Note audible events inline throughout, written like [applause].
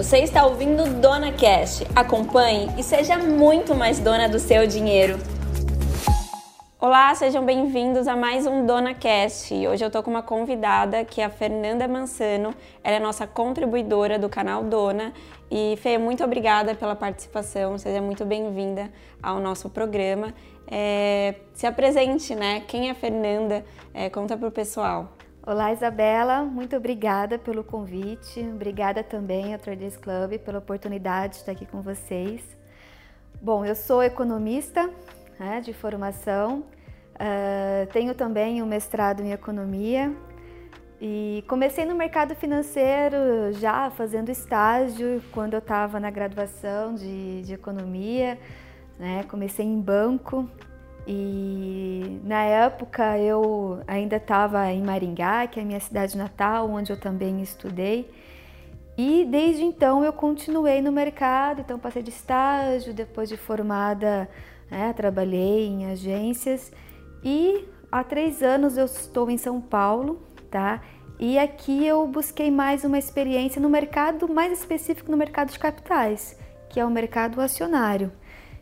Você está ouvindo Dona Cash. Acompanhe e seja muito mais dona do seu dinheiro. Olá, sejam bem-vindos a mais um Dona Cast. Hoje eu estou com uma convidada que é a Fernanda Mansano. Ela é nossa contribuidora do canal Dona. E Fê, muito obrigada pela participação. Seja muito bem-vinda ao nosso programa. É, se apresente, né? Quem é a Fernanda? É, conta para o pessoal. Olá, Isabela. Muito obrigada pelo convite. Obrigada também ao Traders Club pela oportunidade de estar aqui com vocês. Bom, eu sou economista né, de formação, uh, tenho também um mestrado em economia e comecei no mercado financeiro já fazendo estágio quando eu estava na graduação de, de economia. Né, comecei em banco e na época eu ainda estava em Maringá, que é a minha cidade natal, onde eu também estudei. E desde então eu continuei no mercado, então passei de estágio, depois de formada, né, trabalhei em agências e há três anos eu estou em São Paulo, tá? E aqui eu busquei mais uma experiência no mercado, mais específico no mercado de capitais, que é o mercado acionário.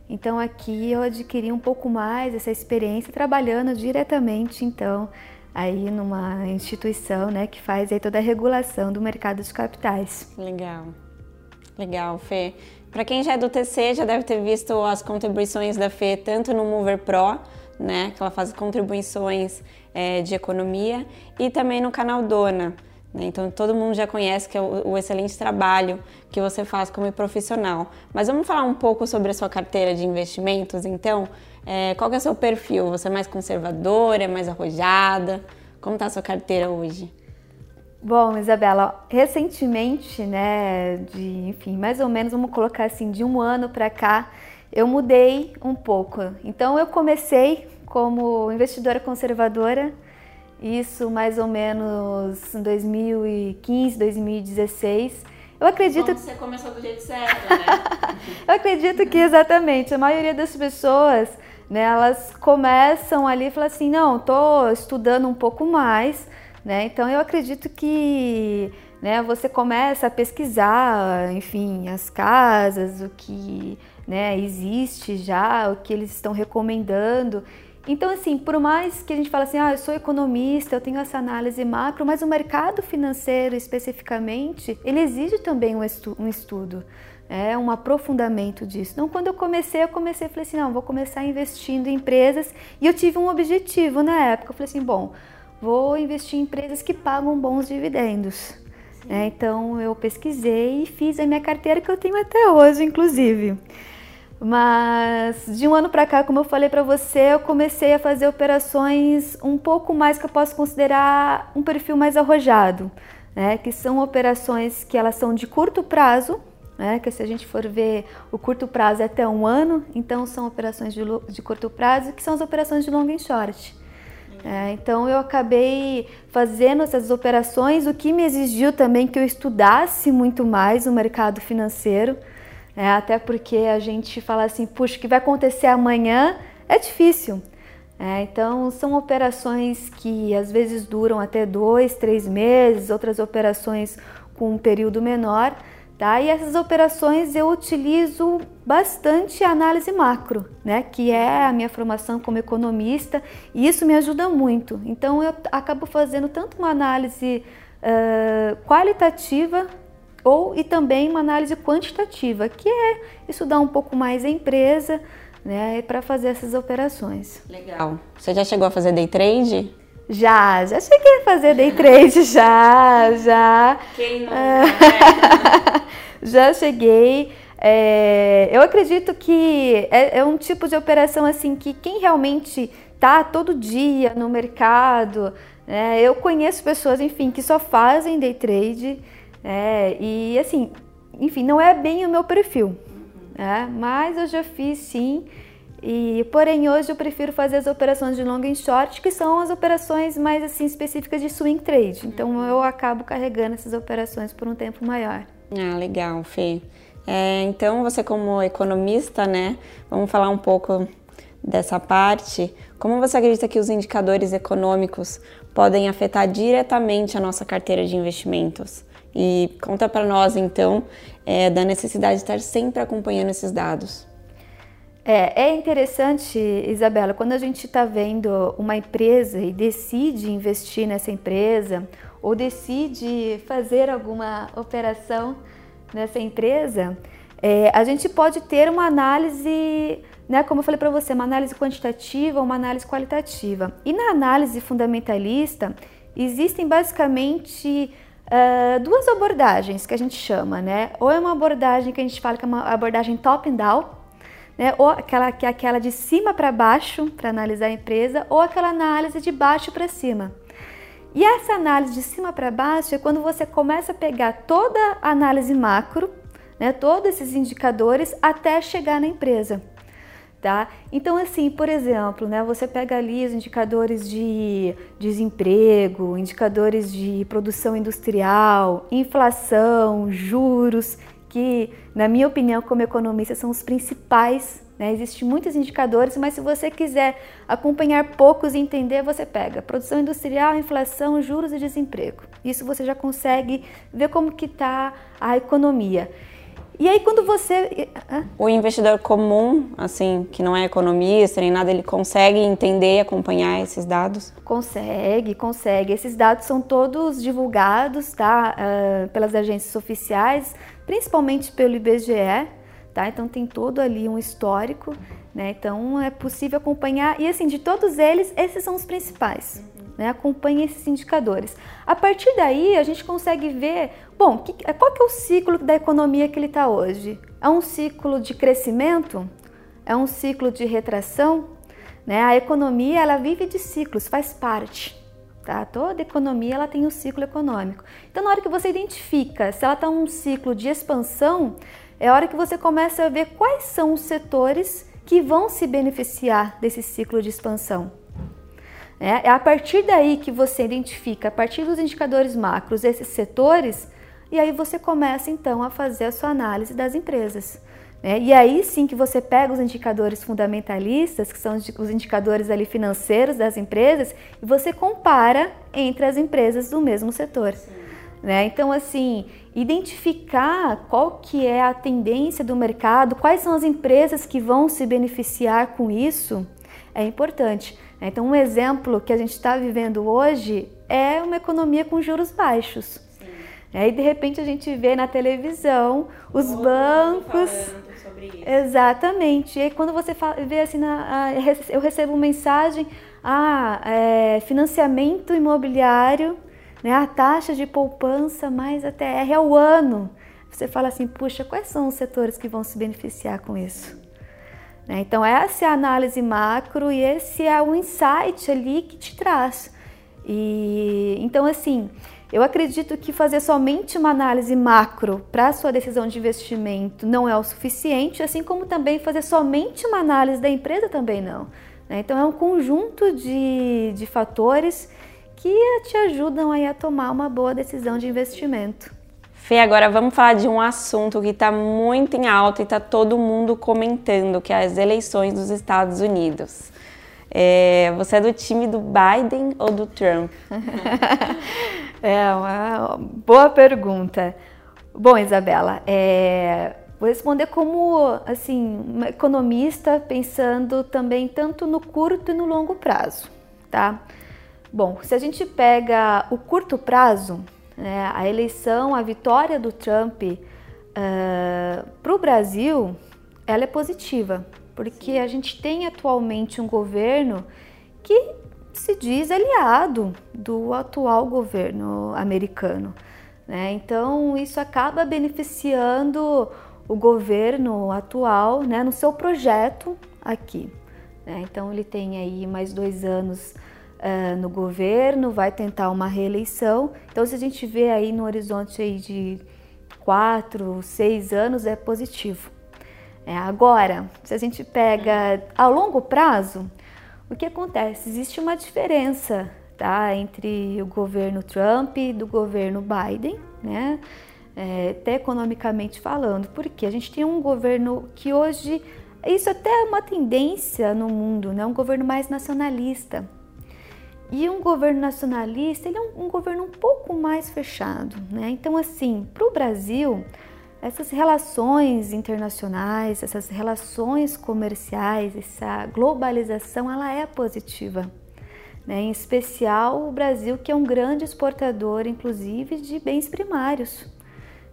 Então aqui eu adquiri um pouco mais essa experiência trabalhando diretamente então aí numa instituição, né, que faz aí toda a regulação do mercado de capitais. Legal. Legal, Fê. Para quem já é do TC, já deve ter visto as contribuições da Fê tanto no Mover Pro, né, que ela faz contribuições é, de economia, e também no canal Dona. Né? Então todo mundo já conhece que é o, o, excelente trabalho que você faz como profissional. Mas vamos falar um pouco sobre a sua carteira de investimentos, então? É, qual é o seu perfil? Você é mais conservadora, é mais arrojada? Como está a sua carteira hoje? Bom, Isabela, recentemente, né, de, enfim, mais ou menos, vamos colocar assim, de um ano para cá, eu mudei um pouco. Então eu comecei como investidora conservadora, isso mais ou menos em 2015, 2016. Eu acredito Como você começou do jeito certo, né? [laughs] eu acredito que exatamente a maioria das pessoas, né, elas começam ali e falam assim, não, tô estudando um pouco mais, né? Então eu acredito que, né, você começa a pesquisar, enfim, as casas, o que, né, existe já, o que eles estão recomendando. Então, assim, por mais que a gente fale assim, ah, eu sou economista, eu tenho essa análise macro, mas o mercado financeiro especificamente, ele exige também um, estu um estudo, é um aprofundamento disso. Então, quando eu comecei, eu comecei, falei assim, não, vou começar investindo em empresas e eu tive um objetivo na época. Eu falei assim, bom, vou investir em empresas que pagam bons dividendos. É, então, eu pesquisei e fiz a minha carteira que eu tenho até hoje, inclusive. Mas de um ano para cá, como eu falei para você, eu comecei a fazer operações um pouco mais que eu posso considerar um perfil mais arrojado, né? Que são operações que elas são de curto prazo, né? Que se a gente for ver o curto prazo é até um ano, então são operações de, de curto prazo, que são as operações de long e short. É, então eu acabei fazendo essas operações, o que me exigiu também que eu estudasse muito mais o mercado financeiro. É, até porque a gente fala assim, puxa, o que vai acontecer amanhã é difícil. É, então, são operações que às vezes duram até dois, três meses, outras operações com um período menor. Tá? E essas operações eu utilizo bastante a análise macro, né? que é a minha formação como economista, e isso me ajuda muito. Então, eu acabo fazendo tanto uma análise uh, qualitativa ou e também uma análise quantitativa, que é estudar um pouco mais a empresa, né, para fazer essas operações. Legal. Você já chegou a fazer day trade? Já, já cheguei a fazer day trade, [laughs] já, já. Quem não? É. [laughs] já cheguei. É, eu acredito que é, é, um tipo de operação assim que quem realmente tá todo dia no mercado, né, eu conheço pessoas, enfim, que só fazem day trade. É, e assim, enfim, não é bem o meu perfil, né? mas eu já fiz sim. E porém hoje eu prefiro fazer as operações de long e short, que são as operações mais assim específicas de swing trade. Então eu acabo carregando essas operações por um tempo maior. Ah, legal, Fê. É, então você como economista, né? Vamos falar um pouco dessa parte. Como você acredita que os indicadores econômicos podem afetar diretamente a nossa carteira de investimentos. E conta para nós então é, da necessidade de estar sempre acompanhando esses dados. É, é interessante, Isabela, quando a gente está vendo uma empresa e decide investir nessa empresa ou decide fazer alguma operação nessa empresa, é, a gente pode ter uma análise, né, como eu falei para você, uma análise quantitativa ou uma análise qualitativa. E na análise fundamentalista, existem basicamente uh, duas abordagens que a gente chama, né? Ou é uma abordagem que a gente fala que é uma abordagem top-down, né? ou aquela que é aquela de cima para baixo para analisar a empresa, ou aquela análise de baixo para cima. E essa análise de cima para baixo é quando você começa a pegar toda a análise macro, né, todos esses indicadores até chegar na empresa. Tá? Então, assim, por exemplo, né, você pega ali os indicadores de desemprego, indicadores de produção industrial, inflação, juros, que, na minha opinião, como economista, são os principais. Né? Existem muitos indicadores, mas se você quiser acompanhar poucos e entender, você pega produção industrial, inflação, juros e desemprego. Isso você já consegue ver como que está a economia. E aí quando você. O investidor comum, assim, que não é economista nem nada, ele consegue entender e acompanhar esses dados? Consegue, consegue. Esses dados são todos divulgados, tá? Uh, pelas agências oficiais, principalmente pelo IBGE, tá? Então tem todo ali um histórico, né? Então é possível acompanhar. E assim, de todos eles, esses são os principais. Né? Acompanhe esses indicadores. A partir daí, a gente consegue ver, bom, que, qual que é o ciclo da economia que ele está hoje? É um ciclo de crescimento? É um ciclo de retração? Né? A economia, ela vive de ciclos, faz parte. Tá? Toda economia ela tem um ciclo econômico. Então, na hora que você identifica se ela está num ciclo de expansão, é a hora que você começa a ver quais são os setores que vão se beneficiar desse ciclo de expansão. É, é a partir daí que você identifica, a partir dos indicadores macros, esses setores, e aí você começa então a fazer a sua análise das empresas. Né? E aí sim que você pega os indicadores fundamentalistas, que são os indicadores ali financeiros das empresas, e você compara entre as empresas do mesmo setor. Né? Então, assim, identificar qual que é a tendência do mercado, quais são as empresas que vão se beneficiar com isso, é importante. Então, um exemplo que a gente está vivendo hoje é uma economia com juros baixos. Aí, de repente, a gente vê na televisão os bancos. Exatamente. E aí, quando você fala, vê assim, na, eu recebo uma mensagem: ah, é, financiamento imobiliário, né, a taxa de poupança mais a TR ao ano. Você fala assim: puxa, quais são os setores que vão se beneficiar com isso? Né? Então, essa é a análise macro e esse é o insight ali que te traz. E então, assim, eu acredito que fazer somente uma análise macro para a sua decisão de investimento não é o suficiente, assim como também fazer somente uma análise da empresa também não. Né? Então, é um conjunto de, de fatores que te ajudam aí a tomar uma boa decisão de investimento. Fê, agora vamos falar de um assunto que está muito em alta e está todo mundo comentando, que é as eleições dos Estados Unidos. É, você é do time do Biden ou do Trump? [laughs] é uma boa pergunta. Bom, Isabela, é, vou responder como assim uma economista pensando também tanto no curto e no longo prazo, tá? Bom, se a gente pega o curto prazo, né, a eleição, a vitória do Trump uh, eh, para o Brasil, ela é positiva, porque a gente tem atualmente um governo que se diz aliado do atual governo americano. Né? Então, isso acaba beneficiando o governo atual né, no seu projeto aqui. Né? Então, ele tem aí mais dois anos uh, no governo, vai tentar uma reeleição. Então, se a gente vê aí no horizonte aí de quatro, seis anos, é positivo. É, agora, se a gente pega a longo prazo, o que acontece? Existe uma diferença tá, entre o governo Trump e do governo Biden, né? É, até economicamente falando, porque a gente tem um governo que hoje, isso até é uma tendência no mundo, né? um governo mais nacionalista. E um governo nacionalista, ele é um, um governo um pouco mais fechado, né? Então, assim, para o Brasil, essas relações internacionais, essas relações comerciais, essa globalização, ela é positiva. Né? Em especial o Brasil, que é um grande exportador, inclusive, de bens primários.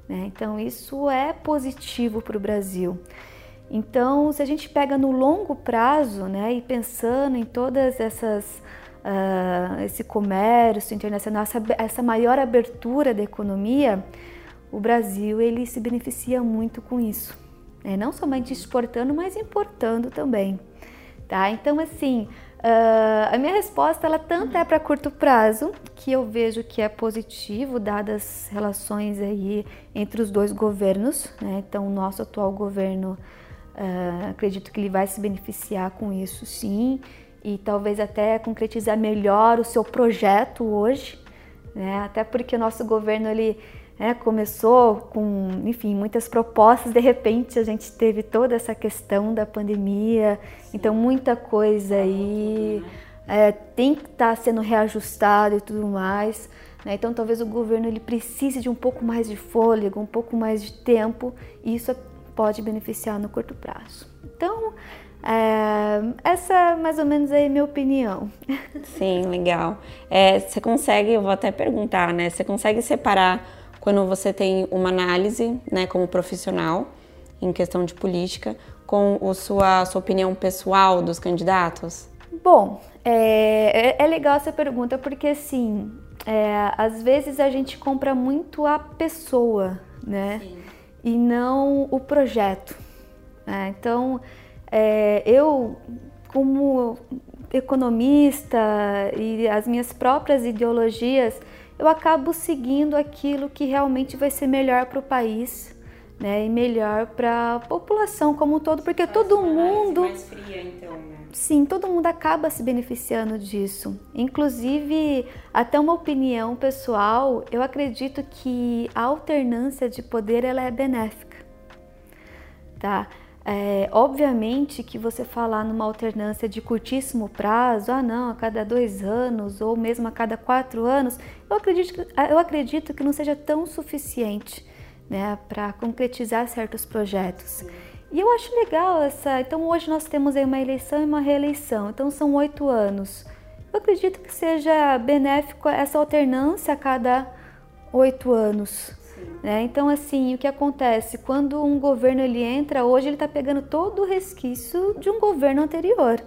Né? Então, isso é positivo para o Brasil. Então, se a gente pega no longo prazo, né, e pensando em todas essas uh, esse comércio internacional, essa, essa maior abertura da economia, o Brasil ele se beneficia muito com isso, né? não somente exportando, mas importando também, tá? Então, assim, uh, a minha resposta ela tanto é para curto prazo, que eu vejo que é positivo, dadas as relações aí entre os dois governos, né? Então, o nosso atual governo Uh, acredito que ele vai se beneficiar com isso, sim, e talvez até concretizar melhor o seu projeto hoje, né? Até porque o nosso governo ele né, começou com, enfim, muitas propostas. De repente a gente teve toda essa questão da pandemia, sim. então muita coisa aí é, tem que estar tá sendo reajustado e tudo mais. Né? Então talvez o governo ele precise de um pouco mais de fôlego, um pouco mais de tempo, e isso pode beneficiar no curto prazo. Então, é, essa é mais ou menos aí minha opinião. [laughs] Sim, legal. É, você consegue, eu vou até perguntar, né? Você consegue separar quando você tem uma análise, né, como profissional, em questão de política, com a sua, sua opinião pessoal dos candidatos? Bom, é, é, é legal essa pergunta porque, assim, é, às vezes a gente compra muito a pessoa, né? Sim e não o projeto. Né? Então, é, eu, como economista e as minhas próprias ideologias, eu acabo seguindo aquilo que realmente vai ser melhor para o país, né, e melhor para a população como um todo, porque todo mundo mais fria, então, né? Sim, todo mundo acaba se beneficiando disso. Inclusive, até uma opinião pessoal, eu acredito que a alternância de poder ela é benéfica, tá? É, obviamente que você falar numa alternância de curtíssimo prazo, ah não, a cada dois anos ou mesmo a cada quatro anos, eu acredito, eu acredito que não seja tão suficiente né, para concretizar certos projetos. E eu acho legal essa. Então hoje nós temos aí uma eleição e uma reeleição, então são oito anos. Eu acredito que seja benéfico essa alternância a cada oito anos. Né? Então assim, o que acontece quando um governo ele entra hoje ele está pegando todo o resquício de um governo anterior,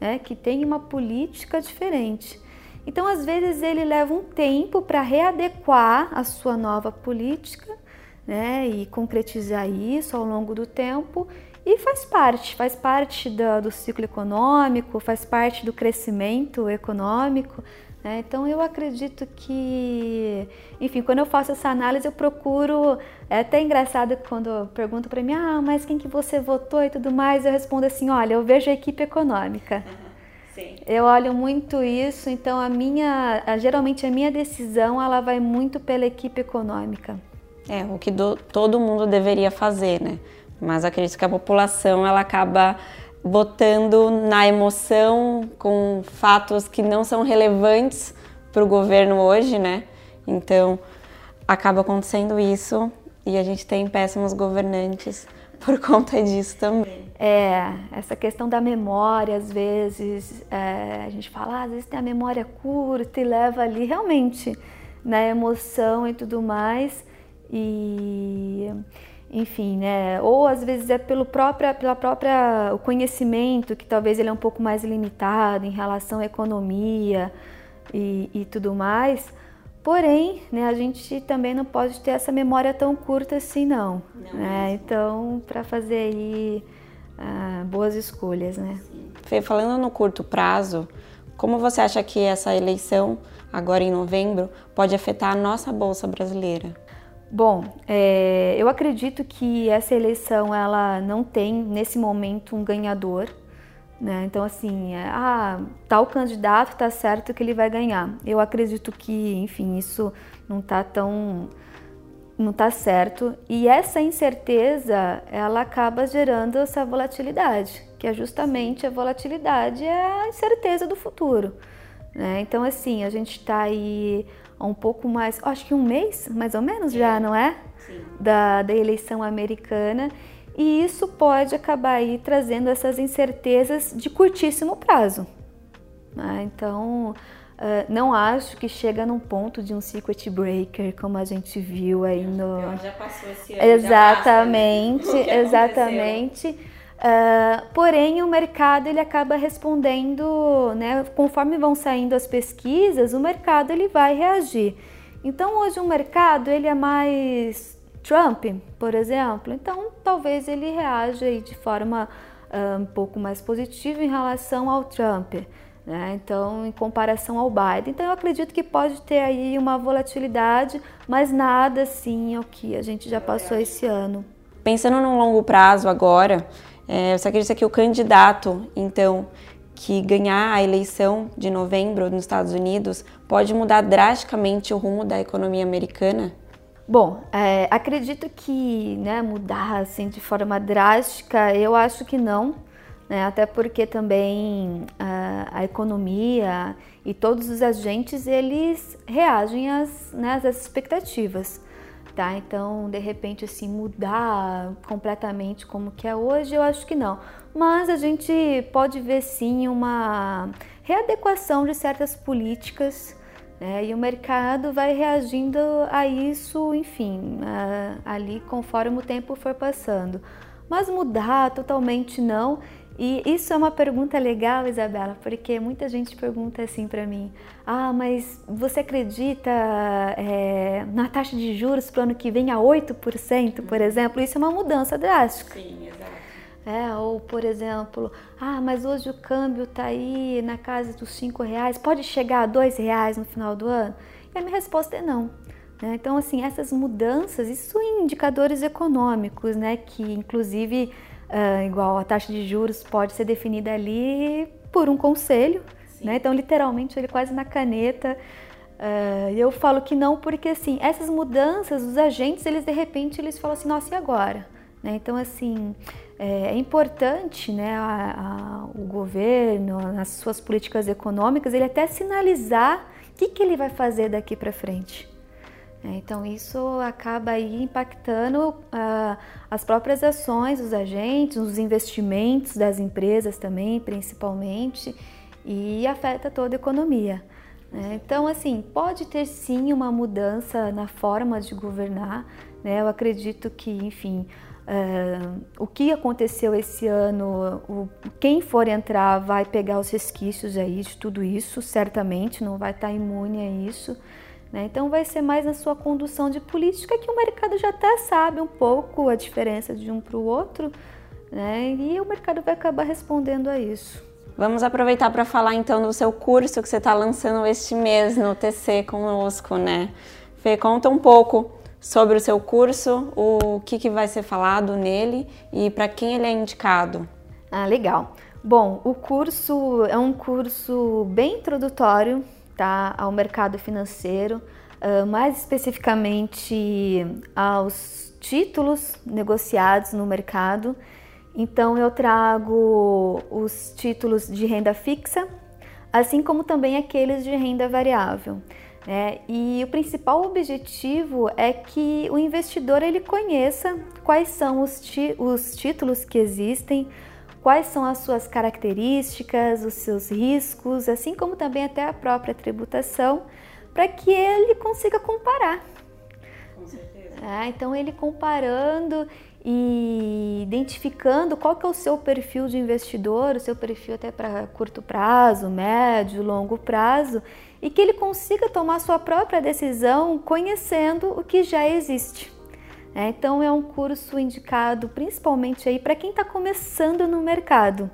né? que tem uma política diferente. Então às vezes ele leva um tempo para readequar a sua nova política né, e concretizar isso ao longo do tempo e faz parte, faz parte do, do ciclo econômico, faz parte do crescimento econômico. Né? Então eu acredito que, enfim, quando eu faço essa análise eu procuro, é até engraçado quando pergunto para mim, ah, mas quem que você votou e tudo mais, eu respondo assim, olha, eu vejo a equipe econômica. [laughs] Sim. Eu olho muito isso, então a minha, geralmente a minha decisão ela vai muito pela equipe econômica. É, o que do, todo mundo deveria fazer, né? Mas acredito que a população ela acaba botando na emoção com fatos que não são relevantes para o governo hoje, né? Então acaba acontecendo isso e a gente tem péssimos governantes [laughs] por conta disso também. É, essa questão da memória, às vezes, é, a gente fala, ah, às vezes tem a memória curta e leva ali realmente na né, emoção e tudo mais e enfim, né? Ou às vezes é pelo próprio, pela própria o conhecimento que talvez ele é um pouco mais limitado em relação à economia e, e tudo mais. Porém, né, a gente também não pode ter essa memória tão curta assim, não. não né? Então, para fazer aí ah, boas escolhas, né? Fê, falando no curto prazo, como você acha que essa eleição agora em novembro pode afetar a nossa bolsa brasileira? Bom, é, eu acredito que essa eleição ela não tem nesse momento um ganhador, né? Então assim, é, ah, tal candidato está certo que ele vai ganhar. Eu acredito que, enfim, isso não está tão não está certo e essa incerteza ela acaba gerando essa volatilidade, que é justamente a volatilidade é a incerteza do futuro. Né? Então, assim, a gente está aí um pouco mais, acho que um mês, mais ou menos já, não é? Sim. Da, da eleição americana. E isso pode acabar aí trazendo essas incertezas de curtíssimo prazo. Né? Então, Uh, não acho que chega num ponto de um circuit breaker, como a gente viu aí no. Já passou esse ano. Exatamente, basta, né? exatamente. [laughs] Uh, porém, o mercado ele acaba respondendo, né? Conforme vão saindo as pesquisas, o mercado ele vai reagir. Então, hoje o mercado ele é mais Trump, por exemplo. Então, talvez ele reaja aí de forma uh, um pouco mais positiva em relação ao Trump. Né? Então, em comparação ao Biden. Então, eu acredito que pode ter aí uma volatilidade, mas nada assim ao que a gente já passou esse ano. Pensando no longo prazo agora, é, você acredita que o candidato, então, que ganhar a eleição de novembro nos Estados Unidos pode mudar drasticamente o rumo da economia americana? Bom, é, acredito que né, mudar assim de forma drástica, eu acho que não né? até porque também a, a, economia e todos os agentes eles reagem às, né, às expectativas. Tá? Então, de repente, assim, mudar completamente como que é hoje, eu acho que não. Mas a gente pode ver sim uma readequação de certas políticas né? e o mercado vai reagindo a isso, enfim, ali conforme o tempo for passando. Mas mudar totalmente não. E isso é uma pergunta legal, Isabela, porque muita gente pergunta assim para mim: ah, mas você acredita é, na taxa de juros para o ano que vem a 8%, por uhum. exemplo? Isso é uma mudança drástica. Sim, exato. É, ou, por exemplo, ah, mas hoje o câmbio está aí na casa dos 5 reais, pode chegar a 2 reais no final do ano? E a minha resposta é não. Né? Então, assim, essas mudanças, isso em indicadores econômicos, né, que inclusive uh, igual a taxa de juros pode ser definida ali por um conselho, né? Então, literalmente, ele quase na caneta. Uh, eu falo que não porque, assim, essas mudanças, os agentes, eles de repente, eles falam assim, nossa, e agora? Né? Então, assim, é, é importante né, a, a, o governo, nas suas políticas econômicas, ele até sinalizar o que, que ele vai fazer daqui para frente. É, então isso acaba aí impactando uh, as próprias ações dos agentes, os investimentos das empresas também, principalmente, e afeta toda a economia. Né? Então, assim, pode ter sim uma mudança na forma de governar. Né? Eu acredito que, enfim, uh, o que aconteceu esse ano, o, quem for entrar vai pegar os resquícios aí de tudo isso, certamente, não vai estar imune a isso. Né? Então vai ser mais na sua condução de política que o mercado já até sabe um pouco a diferença de um para o outro né? e o mercado vai acabar respondendo a isso. Vamos aproveitar para falar então do seu curso que você está lançando este mês no TC conosco, né? Fê, conta um pouco sobre o seu curso, o que, que vai ser falado nele e para quem ele é indicado. Ah, legal. Bom, o curso é um curso bem introdutório tá, ao mercado financeiro, mais especificamente aos títulos negociados no mercado. Então, eu trago os títulos de renda fixa, assim como também aqueles de renda variável. É, e o principal objetivo é que o investidor ele conheça quais são os, os títulos que existem, quais são as suas características, os seus riscos, assim como também até a própria tributação, para que ele consiga comparar. Com certeza. É, então ele comparando e identificando qual que é o seu perfil de investidor, o seu perfil até para curto prazo, médio, longo prazo, e que ele consiga tomar sua própria decisão conhecendo o que já existe. É, então é um curso indicado principalmente aí para quem está começando no mercado.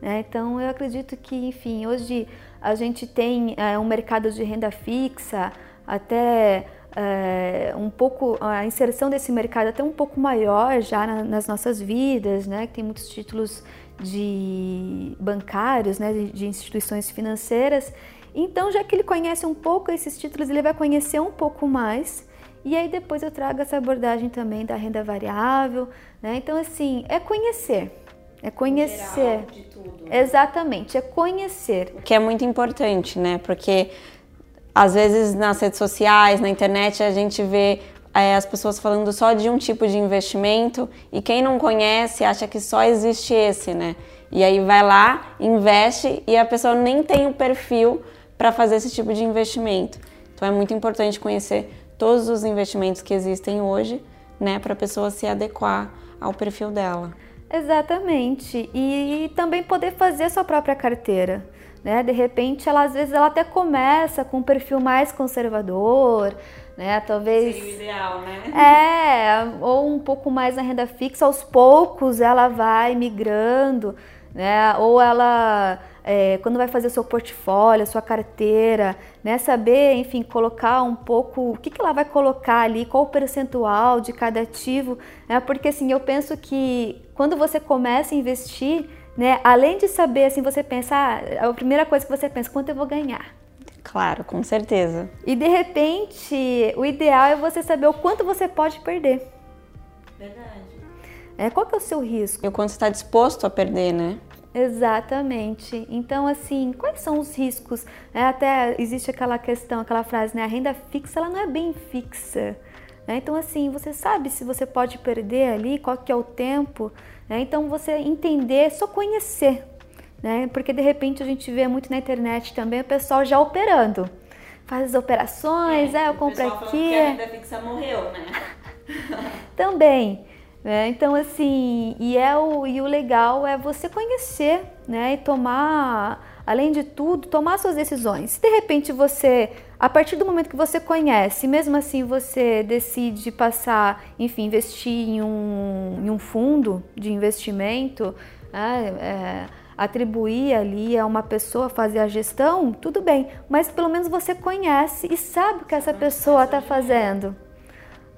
É, então eu acredito que, enfim, hoje a gente tem é, um mercado de renda fixa, até é, um pouco a inserção desse mercado até um pouco maior já na, nas nossas vidas, né? Que tem muitos títulos de bancários, né? De, de instituições financeiras. Então, já que ele conhece um pouco esses títulos, ele vai conhecer um pouco mais e aí depois eu trago essa abordagem também da renda variável, né? Então assim, é conhecer. É conhecer. Geral, de tudo. Né? Exatamente, é conhecer. Que é muito importante, né? Porque às vezes nas redes sociais, na internet, a gente vê é, as pessoas falando só de um tipo de investimento e quem não conhece acha que só existe esse, né? E aí vai lá, investe e a pessoa nem tem o perfil para fazer esse tipo de investimento. Então é muito importante conhecer todos os investimentos que existem hoje, né, para a pessoa se adequar ao perfil dela. Exatamente. E também poder fazer a sua própria carteira. Né? De repente, ela às vezes ela até começa com um perfil mais conservador, né? Talvez seria o ideal, né? É, ou um pouco mais na renda fixa, aos poucos ela vai migrando, né? Ou ela é, quando vai fazer seu portfólio, sua carteira, né? Saber, enfim, colocar um pouco o que, que ela vai colocar ali, qual o percentual de cada ativo, né? Porque assim, eu penso que quando você começa a investir, né? Além de saber, assim, você pensa, ah, a primeira coisa que você pensa, quanto eu vou ganhar? Claro, com certeza. E de repente, o ideal é você saber o quanto você pode perder. Verdade. É, qual que é o seu risco? E o quanto está disposto a perder, né? Exatamente. Então, assim, quais são os riscos? É, até existe aquela questão, aquela frase, né? A renda fixa, ela não é bem fixa. Né? Então, assim, você sabe se você pode perder ali, qual que é o tempo. Né? Então, você entender, só conhecer. Né? Porque, de repente, a gente vê muito na internet também o pessoal já operando. Faz as operações, é, é eu compro aqui. Que a renda fixa morreu, né? [laughs] também. Né? Então, assim, e, é o, e o legal é você conhecer né? e tomar, além de tudo, tomar suas decisões. Se de repente você, a partir do momento que você conhece, mesmo assim você decide passar, enfim, investir em um, em um fundo de investimento, né? é, atribuir ali a uma pessoa fazer a gestão, tudo bem, mas pelo menos você conhece e sabe o que essa pessoa está fazendo.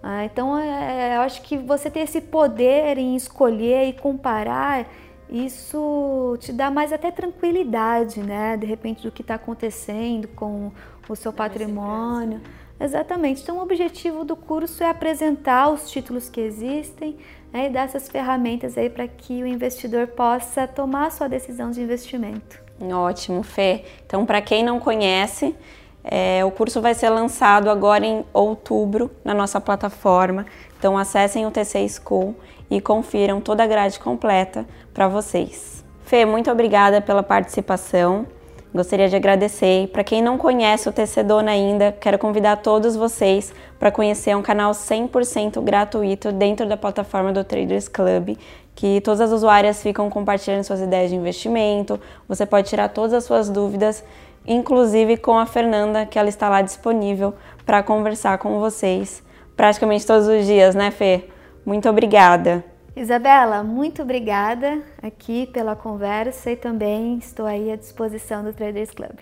Ah, então, é, eu acho que você ter esse poder em escolher e comparar, isso te dá mais até tranquilidade, né? De repente, do que está acontecendo com o seu patrimônio. Exatamente. Então, o objetivo do curso é apresentar os títulos que existem né, e dar essas ferramentas aí para que o investidor possa tomar a sua decisão de investimento. Ótimo, Fê. Então, para quem não conhece, é, o curso vai ser lançado agora em outubro na nossa plataforma. Então acessem o TC School e confiram toda a grade completa para vocês. Fê, muito obrigada pela participação. Gostaria de agradecer. Para quem não conhece o TC Dona ainda, quero convidar todos vocês para conhecer um canal 100% gratuito dentro da plataforma do Traders Club, que todas as usuárias ficam compartilhando suas ideias de investimento. Você pode tirar todas as suas dúvidas inclusive com a Fernanda, que ela está lá disponível para conversar com vocês praticamente todos os dias, né, Fê? Muito obrigada. Isabela, muito obrigada aqui pela conversa e também estou aí à disposição do Traders Club.